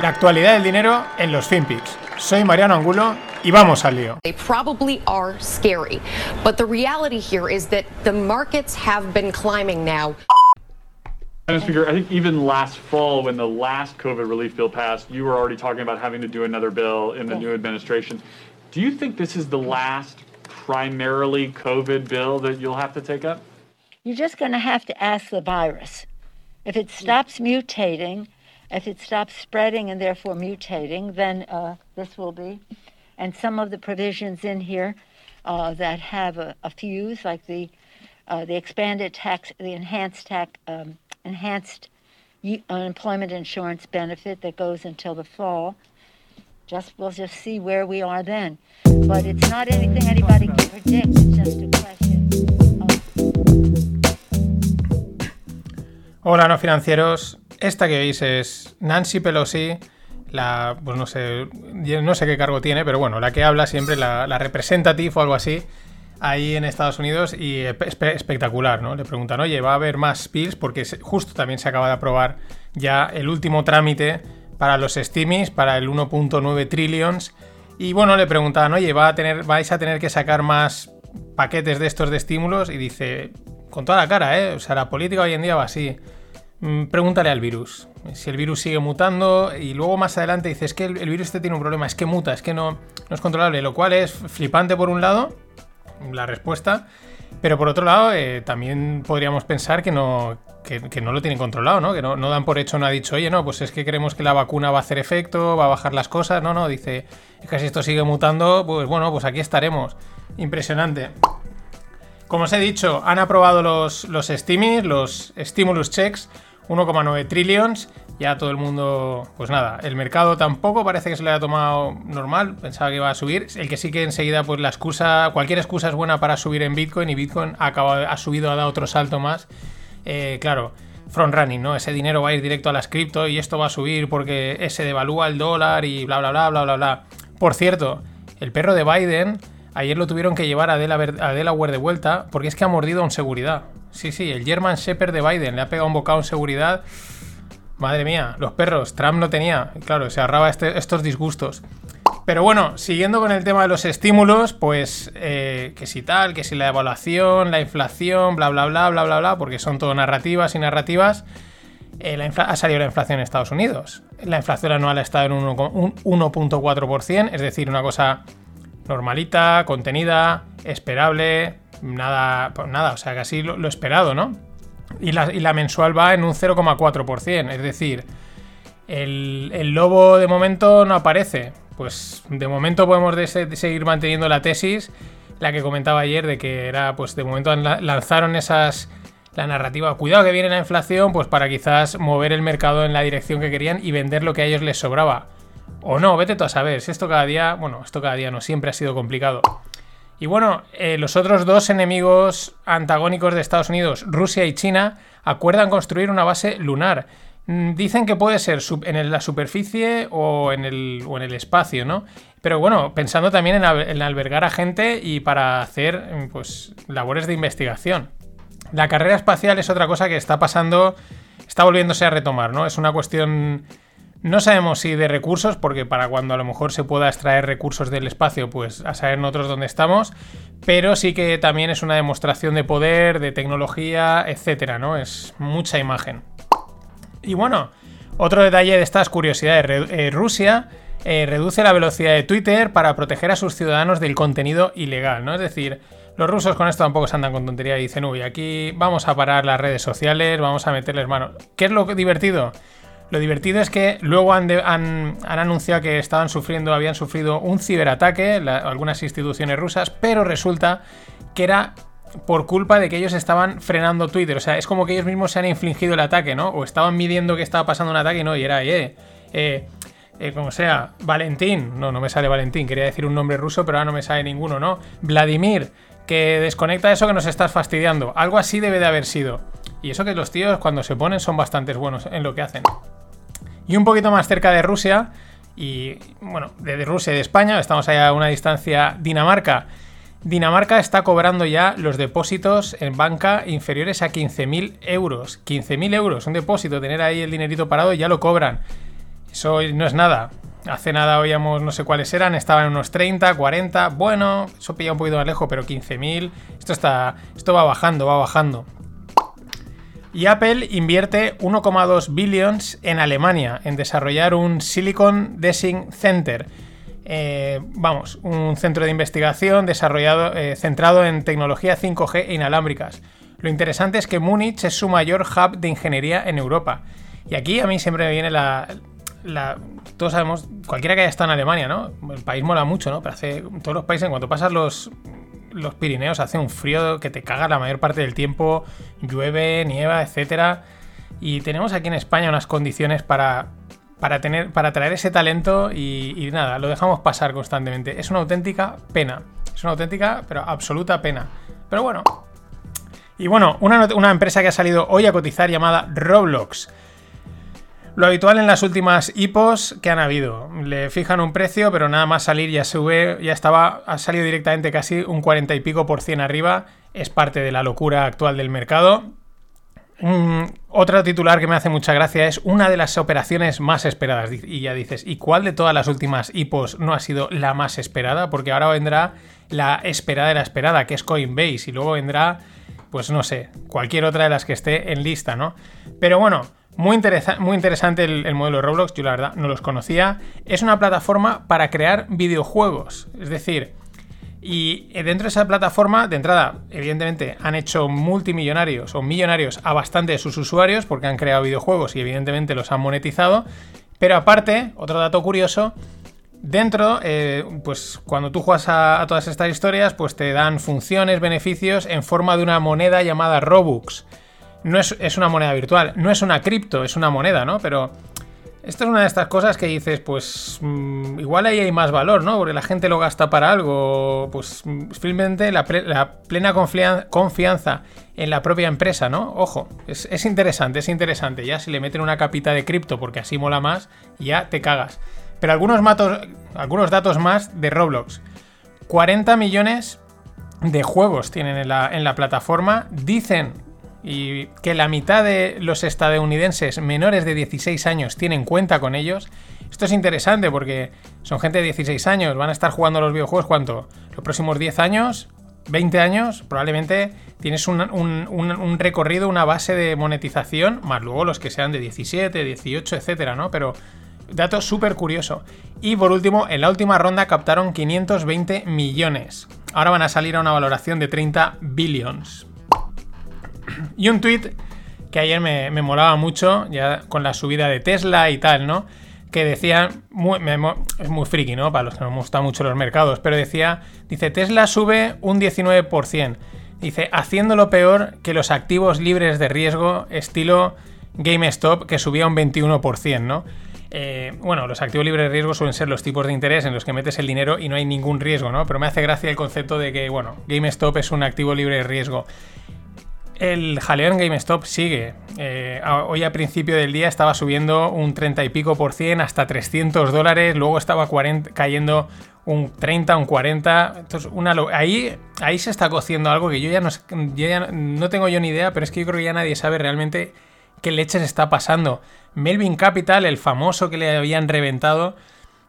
La actualidad del dinero en los FinPix. Soy Mariano Angulo y vamos al lío. They probably are scary, but the reality here is that the markets have been climbing now. I just figure, I think even last fall, when the last COVID relief bill passed, you were already talking about having to do another bill in the new administration. Do you think this is the last primarily COVID bill that you'll have to take up? You're just going to have to ask the virus. If it stops mutating, if it stops spreading and therefore mutating, then uh, this will be. And some of the provisions in here uh, that have a, a fuse, like the uh, the expanded tax, the enhanced tax, um, enhanced unemployment insurance benefit that goes until the fall. Just we'll just see where we are then. But it's not anything anybody can predict. It's just a question Hola, no financieros. Esta que veis es Nancy Pelosi, la, pues no sé, no sé qué cargo tiene, pero bueno, la que habla siempre, la, la representative o algo así, ahí en Estados Unidos y espe- espectacular, ¿no? Le preguntan, oye, ¿va a haber más pills? Porque justo también se acaba de aprobar ya el último trámite para los STIMIs, para el 1.9 trillions. Y bueno, le preguntaban, oye, ¿va a ¿vais a tener que sacar más paquetes de estos de estímulos? Y dice, con toda la cara, ¿eh? O sea, la política hoy en día va así. Mm, Pregúntale al virus. Si el virus sigue mutando y luego más adelante dice, es que el, virus este tiene un problema, es que muta, es que no, no es controlable. Lo cual es flipante por un lado, la respuesta. Pero por otro lado, eh, también podríamos pensar que no, que no lo tienen controlado, ¿no? Que no, no dan por hecho, no ha dicho, oye, no, pues es que creemos que la vacuna va a hacer efecto, va a bajar las cosas. No, no, dice, es que si esto sigue mutando, pues bueno, pues aquí estaremos. Impresionante. Como os he dicho, han aprobado los, los STIMIs, los Stimulus Checks, 1,9 trillions. Ya todo el mundo, pues nada, el mercado tampoco parece que se le haya tomado normal, pensaba que iba a subir. El que sí que enseguida, pues la excusa, cualquier excusa es buena para subir en Bitcoin y Bitcoin ha, ha subido, ha dado otro salto más. Eh, claro, front running, ¿no? Ese dinero va a ir directo a las cripto y esto va a subir porque se devalúa el dólar y bla, bla, bla, bla, bla, bla. Por cierto, el perro de Biden Ayer lo tuvieron que llevar a Delaware, a de vuelta porque es que ha mordido en seguridad. Sí, sí, el German Shepherd de Biden le ha pegado un bocado en seguridad. Madre mía, los perros, Trump no tenía. Claro, se ahorraba este- estos disgustos. Pero bueno, siguiendo con el tema de los estímulos, pues eh, que si tal, que si la evaluación, la inflación, bla, bla, bla, bla, bla, bla, porque son todo narrativas y narrativas. eh, ha salido la inflación en Estados Unidos. La inflación anual ha estado en un uno- un 1.4%, es decir, una cosa normalita, contenida, esperable, nada, pues nada, o sea, casi lo, esperado, ¿no? Y la, y la mensual va en un 0,4%, es decir, el, el lobo de momento no aparece. Pues de momento podemos de se- de seguir manteniendo la tesis, la que comentaba ayer, de que era, pues de momento lanzaron esas, la narrativa, cuidado que viene la inflación, pues para quizás mover el mercado en la dirección que querían y vender lo que a ellos les sobraba. O no, vete tú a saber, si esto cada día, bueno, esto cada día no siempre ha sido complicado. Y bueno, eh, los otros dos enemigos antagónicos de Estados Unidos, Rusia y China, acuerdan construir una base lunar. Mm, Dicen que puede ser en la superficie o en, el, espacio, ¿no? Pero bueno, pensando también en, en albergar a gente y para hacer mm, pues, labores de investigación. La carrera espacial es otra cosa que está pasando, está volviéndose a retomar, ¿no? Es una cuestión no sabemos si de recursos, porque para cuando a lo mejor se pueda extraer recursos del espacio, pues a saber nosotros dónde estamos, pero sí que también es una demostración de poder, de tecnología, etcétera, ¿no? Es mucha imagen. Y bueno, otro detalle de estas curiosidades, eh, Rusia eh, reduce la velocidad de Twitter para proteger a sus ciudadanos del contenido ilegal, ¿no? Es decir, los rusos con esto tampoco se andan con tontería y dicen, uy, aquí vamos a parar las redes sociales, vamos a meterles mano. ¿Qué es lo divertido? Lo divertido es que luego han, anunciado que estaban sufriendo, habían sufrido un ciberataque, la- algunas instituciones rusas, pero resulta que era por culpa de que ellos estaban frenando Twitter. O sea, es como que ellos mismos se han infligido el ataque, ¿no? O estaban midiendo que estaba pasando un ataque y no, y era, eh, eh, como sea, Valentín, no, no me sale Valentín, quería decir un nombre ruso, pero ahora no me sale ninguno, ¿no? Vladimir, que desconecta eso que nos estás fastidiando. Algo así debe de haber sido. Y eso que los tíos cuando se ponen son bastante buenos en lo que hacen. Y un poquito más cerca de Rusia, y bueno, de Rusia y de España, estamos allá a una distancia Dinamarca. Dinamarca está cobrando ya los depósitos en banca inferiores a 15.000 euros. 15.000 euros, un depósito, tener ahí el dinerito parado, ya lo cobran. Eso no es nada. Hace nada oíamos no sé cuáles eran, estaban unos 30, 40, bueno, eso pilla un poquito más lejos, pero 15.000. Esto está esto va bajando, va bajando. Y Apple invierte 1,2 billions en Alemania en desarrollar un Silicon Design Center. Eh, vamos, un centro de investigación desarrollado, eh, centrado en tecnología 5G e inalámbricas. Lo interesante es que Múnich es su mayor hub de ingeniería en Europa. Y aquí a mí siempre me viene la, todos sabemos, cualquiera que haya estado en Alemania, ¿no? El país mola mucho, ¿no? Pero hace todos los países, en cuanto pasas los, los Pirineos, hace un frío que te caga la mayor parte del tiempo, llueve, nieva, etcétera. Y tenemos aquí en España unas condiciones para, para, tener, para traer ese talento y, nada, lo dejamos pasar constantemente. Es una auténtica pena. Es una auténtica, pero absoluta pena. Pero bueno. Y bueno, una, una empresa que ha salido hoy a cotizar llamada Roblox. Lo habitual en las últimas hipos que han habido. Le fijan un precio, pero nada más salir ya sube, ya estaba, ha salido directamente casi un 40 y pico por cien arriba. Es parte de la locura actual del mercado. Mm, otro titular que me hace mucha gracia es una de las operaciones más esperadas. Y ya dices, ¿y cuál de todas las últimas hipos no ha sido la más esperada? Porque ahora vendrá la esperada de la esperada, que es Coinbase, y luego vendrá, pues no sé, cualquier otra de las que esté en lista, ¿no? Pero bueno, muy, interesante el, modelo de Roblox, yo la verdad no los conocía. Es una plataforma para crear videojuegos. Es decir, y dentro de esa plataforma, de entrada, evidentemente han hecho multimillonarios o millonarios a bastante de sus usuarios porque han creado videojuegos y evidentemente los han monetizado. Pero aparte, otro dato curioso, dentro, eh, pues cuando tú juegas a, a, todas estas historias, pues te dan funciones, beneficios en forma de una moneda llamada Robux no es, una moneda virtual, no es una cripto, es una moneda, ¿no? Pero esto es una de estas cosas que dices, pues mm, igual ahí hay más valor, ¿no? Porque la gente lo gasta para algo, pues simplemente la, plena confianza en la propia empresa, ¿no? Ojo, es, interesante, es interesante. Ya si le meten una capita de cripto porque así mola más, ya te cagas. Pero algunos, matos, algunos datos más de Roblox. 40 millones de juegos tienen en la, en la plataforma. Dicen y que la mitad de los estadounidenses menores de 16 años tienen cuenta con ellos. Esto es interesante porque son gente de 16 años, van a estar jugando los videojuegos ¿cuánto? Los próximos 10 años, 20 años, probablemente tienes un, recorrido, una base de monetización, más luego los que sean de 17, 18, etcétera, ¿no? Pero dato súper curioso. Y por último, en la última ronda captaron 520 millones. Ahora van a salir a una valoración de 30 billions. Y un tweet que ayer me, molaba mucho, ya con la subida de Tesla y tal, ¿no? Que decía, es muy friki, ¿no? Para los que nos gustan mucho los mercados, pero decía, dice, Tesla sube un 19%. Dice, haciéndolo peor que los activos libres de riesgo estilo GameStop, que subía un 21%, ¿no? Eh, bueno, los activos libres de riesgo suelen ser los tipos de interés en los que metes el dinero y no hay ningún riesgo, ¿no? Pero me hace gracia el concepto de que, bueno, GameStop es un activo libre de riesgo el jaleo en GameStop sigue. Eh, hoy a principio del día estaba subiendo un 30 y pico por cien hasta 300 dólares, luego estaba cayendo un 30, un 40. Entonces, ahí, ahí se está cociendo algo que yo ya, no, no tengo yo ni idea, pero es que yo creo que ya nadie sabe realmente qué leches está pasando. Melvin Capital, el famoso que le habían reventado,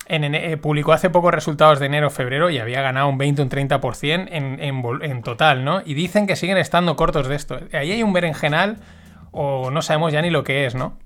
eh, publicó hace poco resultados de enero-febrero y había ganado un 20 un 30% en, en, total, ¿no? Y dicen que siguen estando cortos de esto. Ahí hay un berenjenal o no sabemos ya ni lo que es, ¿no?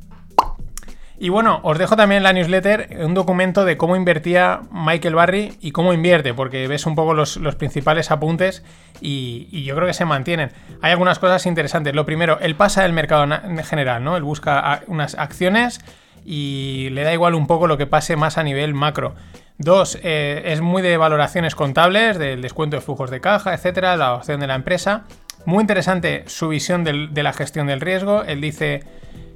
Y bueno, os dejo también en la newsletter un documento de cómo invertía Michael Barry y cómo invierte, porque ves un poco los, principales apuntes y, y, yo creo que se mantienen. Hay algunas cosas interesantes. Lo primero, él pasa del mercado en general, ¿no? Él busca unas acciones y le da igual un poco lo que pase más a nivel macro. Dos, eh, es muy de valoraciones contables, del descuento de flujos de caja, etcétera, la opción de la empresa. Muy interesante su visión de la gestión del riesgo. Él dice,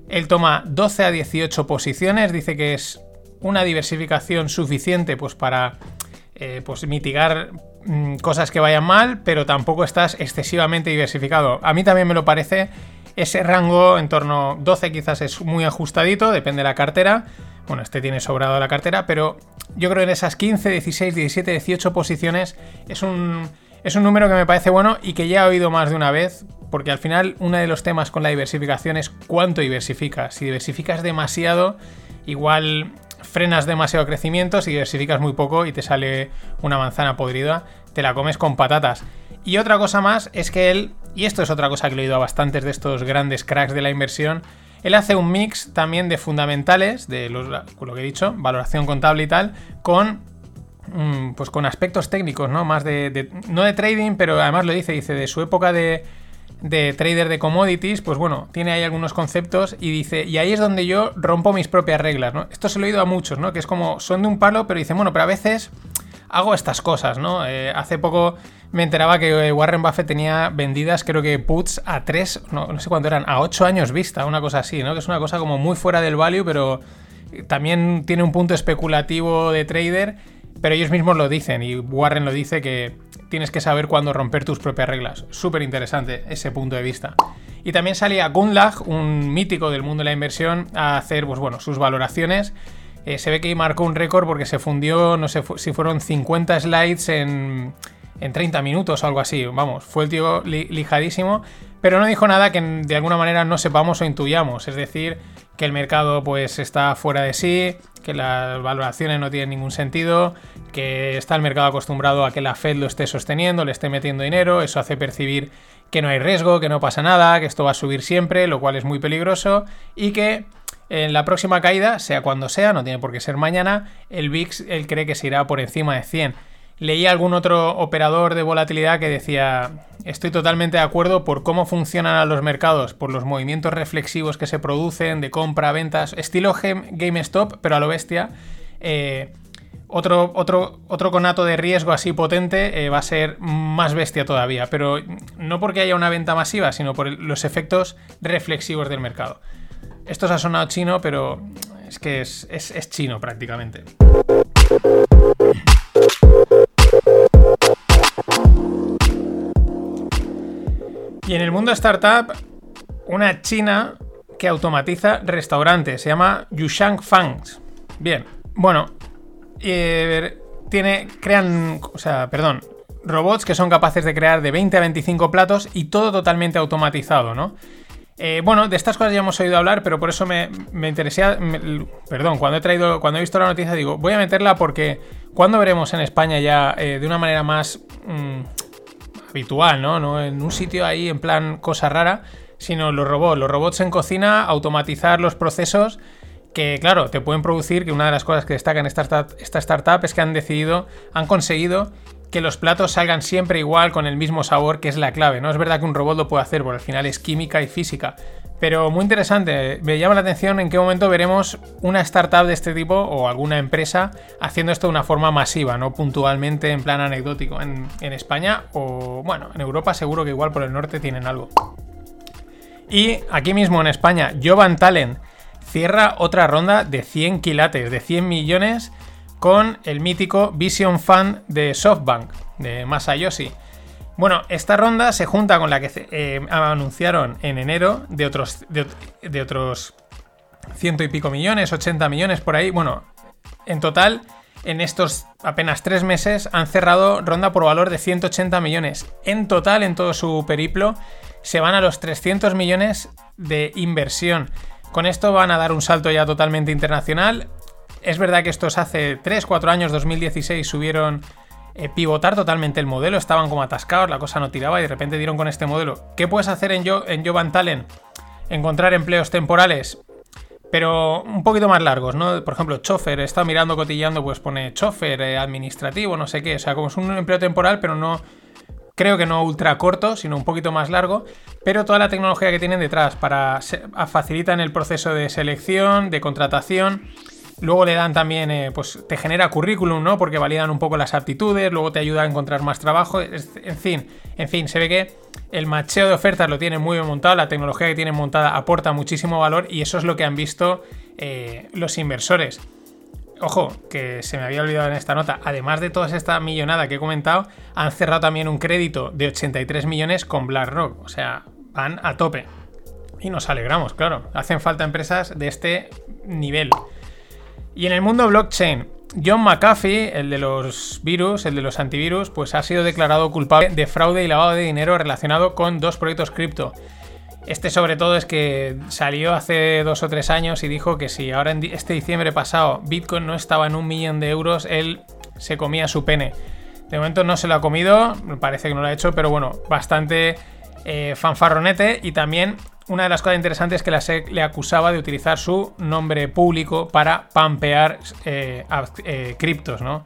él toma 12 a 18 posiciones, dice que es una diversificación suficiente pues, para eh, pues, mitigar mm, cosas que vayan mal, pero tampoco estás excesivamente diversificado. A mí también me lo parece ese rango en torno 12 quizás es muy ajustadito, depende de la cartera. Bueno, este tiene sobrado la cartera, pero yo creo que en esas 15, 16, 17, 18 posiciones es un, es un número que me parece bueno y que ya he oído más de una vez, porque al final uno de los temas con la diversificación es cuánto diversificas. Si diversificas demasiado, igual frenas demasiado crecimiento, si diversificas muy poco y te sale una manzana podrida, te la comes con patatas. Y otra cosa más es que él, y esto es otra cosa que he oído a bastantes de estos grandes cracks de la inversión, él hace un mix también de fundamentales, de lo que he dicho, valoración contable y tal, con mm, pues con aspectos técnicos, ¿no? Más de, no de trading, pero además lo dice, dice de su época de, de trader de commodities, pues bueno, tiene ahí algunos conceptos y dice, y ahí es donde yo rompo mis propias reglas, ¿no? Esto se lo he oído a muchos, ¿no? Que es como, son de un palo, pero dicen, bueno, pero a veces hago estas cosas, ¿no? Eh, hace poco me enteraba que eh, Warren Buffett tenía vendidas, creo que puts a 3, no, sé cuánto eran, a 8 años vista, una cosa así, ¿no? Que es una cosa como muy fuera del value, pero también tiene un punto especulativo de trader, pero ellos mismos lo dicen y Warren lo dice que tienes que saber cuándo romper tus propias reglas. Súper interesante ese punto de vista. Y también salía Gunlag, un mítico del mundo de la inversión, a hacer pues, bueno, sus valoraciones. Eh, se ve que marcó un récord porque se fundió, no sé si fueron 50 slides en, en 30 minutos o algo así. Vamos, fue el tío lijadísimo, pero no dijo nada que de alguna manera no sepamos o intuyamos. Es decir, que el mercado pues está fuera de sí, que las valoraciones no tienen ningún sentido, que está el mercado acostumbrado a que la Fed lo esté sosteniendo, le esté metiendo dinero, eso hace percibir que no hay riesgo, que no pasa nada, que esto va a subir siempre, lo cual es muy peligroso, y que en la próxima caída, sea cuando sea, no tiene por qué ser mañana, el VIX él cree que se irá por encima de 100. Leí algún otro operador de volatilidad que decía, estoy totalmente de acuerdo por cómo funcionan los mercados, por los movimientos reflexivos que se producen de compra, ventas, estilo GameStop, pero a lo bestia. Eh, otro, otro, otro conato de riesgo así potente eh, va a ser más bestia todavía, pero no porque haya una venta masiva, sino por los efectos reflexivos del mercado. Esto se ha sonado chino, pero es que es, es chino prácticamente. Y en el mundo startup, una china que automatiza restaurantes, se llama Yushang Fangs. Bien, bueno, eh, tiene, crean, o sea, perdón, robots que son capaces de crear de 20 a 25 platos y todo totalmente automatizado, ¿no? Eh, bueno, de estas cosas ya hemos oído hablar, pero por eso me, me interesé. perdón, cuando he traído, cuando he visto la noticia, digo, voy a meterla porque cuando veremos en España ya eh, de una manera más mm, habitual, ¿no? ¿no? En un sitio ahí en plan cosa rara, sino los robots. Los robots en cocina, automatizar los procesos que, claro, te pueden producir, que una de las cosas que destaca en esta, esta startup es que han decidido, han conseguido que los platos salgan siempre igual con el mismo sabor, que es la clave. No es verdad que un robot lo pueda hacer, porque al final es química y física. Pero muy interesante, me llama la atención en qué momento veremos una startup de este tipo o alguna empresa haciendo esto de una forma masiva, no puntualmente en plan anecdótico. En, España o, bueno, en Europa seguro que igual por el norte tienen algo. Y aquí mismo en España, Jovan Talent cierra otra ronda de 100 quilates, de 100 millones con el mítico Vision Fund de SoftBank, de Masayoshi. Bueno, esta ronda se junta con la que eh, anunciaron en enero de otros, de, otros ciento y pico millones, 80 millones por ahí. Bueno, en total, en estos apenas tres meses han cerrado ronda por valor de 180 millones. En total, en todo su periplo, se van a los 300 millones de inversión. Con esto van a dar un salto ya totalmente internacional. Es verdad que estos hace 3-4 años, 2016, subieron eh, pivotar totalmente el modelo, estaban como atascados, la cosa no tiraba y de repente dieron con este modelo. ¿Qué puedes hacer en, Yo, en? Encontrar empleos temporales, pero un poquito más largos, ¿no? Por ejemplo, chofer, estado mirando, cotillando, pues pone chofer, eh, administrativo, no sé qué, o sea, como es un empleo temporal, pero no, creo que no ultra corto, sino un poquito más largo, pero toda la tecnología que tienen detrás para facilitar el proceso de selección, de contratación Luego le dan también, eh, pues te genera currículum, ¿no? Porque validan un poco las aptitudes, luego te ayuda a encontrar más trabajo. En fin, en fin, se ve que el macheo de ofertas lo tienen muy bien montado, la tecnología que tienen montada aporta muchísimo valor y eso es lo que han visto eh, los inversores. Ojo, que se me había olvidado en esta nota, además de toda esta millonada que he comentado, han cerrado también un crédito de 83 millones con BlackRock. O sea, van a tope. Y nos alegramos, claro. Hacen falta empresas de este nivel. Y en el mundo blockchain, John McAfee, el de los virus, el de los antivirus, pues ha sido declarado culpable de fraude y lavado de dinero relacionado con dos proyectos cripto. Este sobre todo es que salió hace dos o tres años y dijo que si ahora este diciembre pasado Bitcoin no estaba en un millón de euros, él se comía su pene. De momento no se lo ha comido, parece que no lo ha hecho, pero bueno, bastante eh, fanfarronete y también una de las cosas interesantes es que la SEC le acusaba de utilizar su nombre público para pampear eh, eh, criptos, ¿no?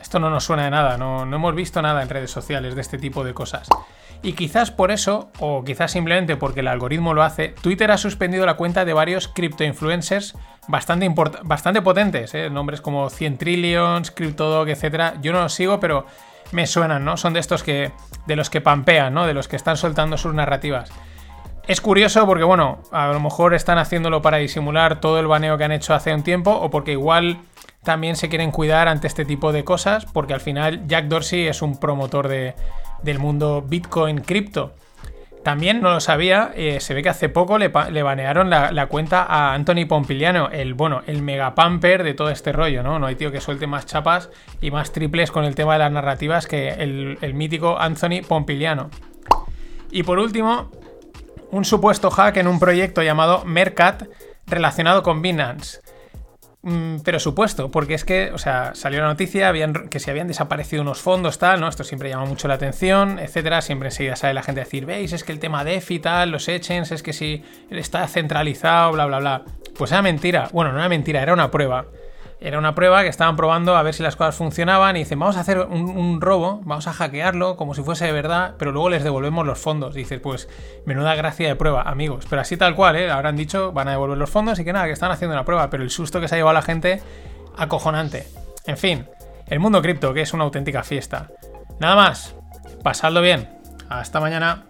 Esto no nos suena de nada, no, no hemos visto nada en redes sociales de este tipo de cosas. Y quizás por eso, o quizás simplemente porque el algoritmo lo hace, Twitter ha suspendido la cuenta de varios cripto influencers bastante, bastante potentes, ¿eh? nombres como 100 Trillions, CryptoDog, etc. Yo no los sigo, pero me suenan, ¿no? Son de estos que. de los que pampean, ¿no? De los que están soltando sus narrativas. Es curioso porque, bueno, a lo mejor están haciéndolo para disimular todo el baneo que han hecho hace un tiempo, o porque igual también se quieren cuidar ante este tipo de cosas, porque al final Jack Dorsey es un promotor de, del mundo Bitcoin cripto. También no lo sabía, eh, se ve que hace poco le, banearon la, cuenta a Anthony Pompiliano, el bueno, el mega pamper de todo este rollo, ¿no? No hay tío que suelte más chapas y más triples con el tema de las narrativas que el, el mítico Anthony Pompiliano. Y por último, un supuesto hack en un proyecto llamado Mercat relacionado con Binance. Mm, pero supuesto, porque es que, o sea, salió la noticia que se habían desaparecido unos fondos, tal, ¿no? Esto siempre llama mucho la atención, etcétera. Siempre enseguida sale la gente a decir, veis, es que el tema DeFi tal, los exchanges, es que si está centralizado, bla, bla, bla. Pues era mentira. Bueno, no era mentira, era una prueba. Era una prueba que estaban probando a ver si las cosas funcionaban y dicen, vamos a hacer un, robo, vamos a hackearlo como si fuese de verdad, pero luego les devolvemos los fondos. Y dices, pues menuda gracia de prueba, amigos. Pero así tal cual, ¿eh? Habrán dicho, van a devolver los fondos y que nada, que están haciendo una prueba, pero el susto que se ha llevado la gente, acojonante. En fin, el mundo cripto, que es una auténtica fiesta. Nada más, pasadlo bien. Hasta mañana.